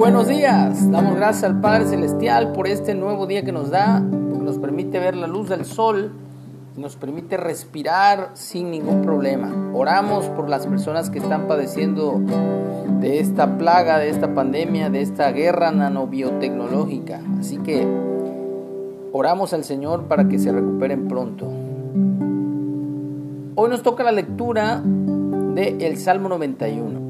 buenos días. Damos gracias al Padre Celestial por este nuevo día que nos da, porque nos permite ver la luz del sol y nos permite respirar sin ningún problema. Oramos por las personas que están padeciendo de esta plaga, de esta pandemia, de esta guerra nanobiotecnológica. Así que oramos al Señor para que se recuperen pronto. Hoy nos toca la lectura del el Salmo 91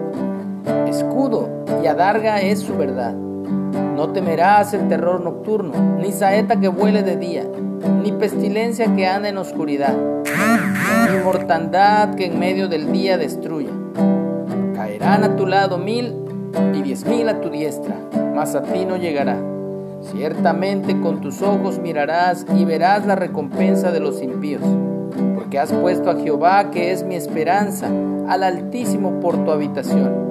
adarga es su verdad. No temerás el terror nocturno, ni saeta que vuele de día, ni pestilencia que anda en oscuridad, ni mortandad que en medio del día destruya. Caerán a tu lado mil y diez mil a tu diestra, mas a ti no llegará. Ciertamente con tus ojos mirarás y verás la recompensa de los impíos, porque has puesto a Jehová, que es mi esperanza, al Altísimo por tu habitación.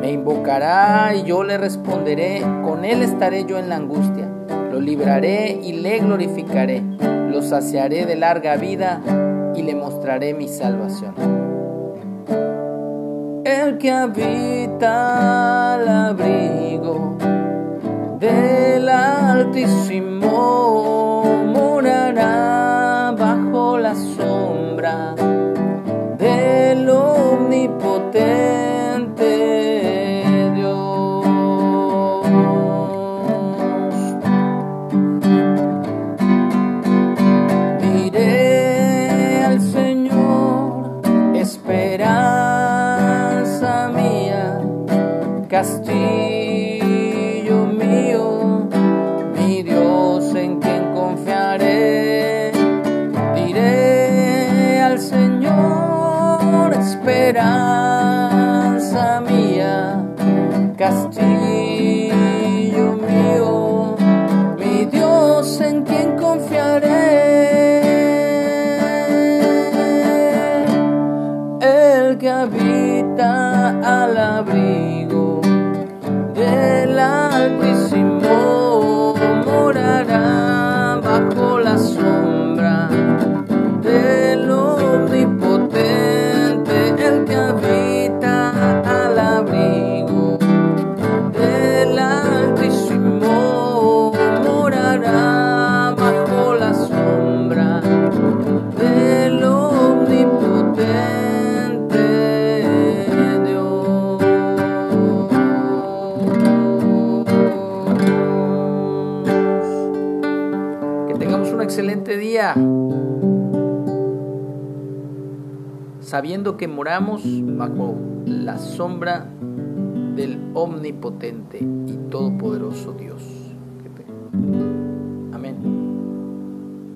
me invocará y yo le responderé, con él estaré yo en la angustia. Lo libraré y le glorificaré. Lo saciaré de larga vida y le mostraré mi salvación. El que habita al abrigo del Altísimo castillo mío, mi Dios en quien confiaré. Diré al Señor, esperanza mía, castillo mío, mi Dios en quien confiaré. El que habita al abrigo del Altísimo morará excelente día, sabiendo que moramos bajo la sombra del omnipotente y todopoderoso Dios.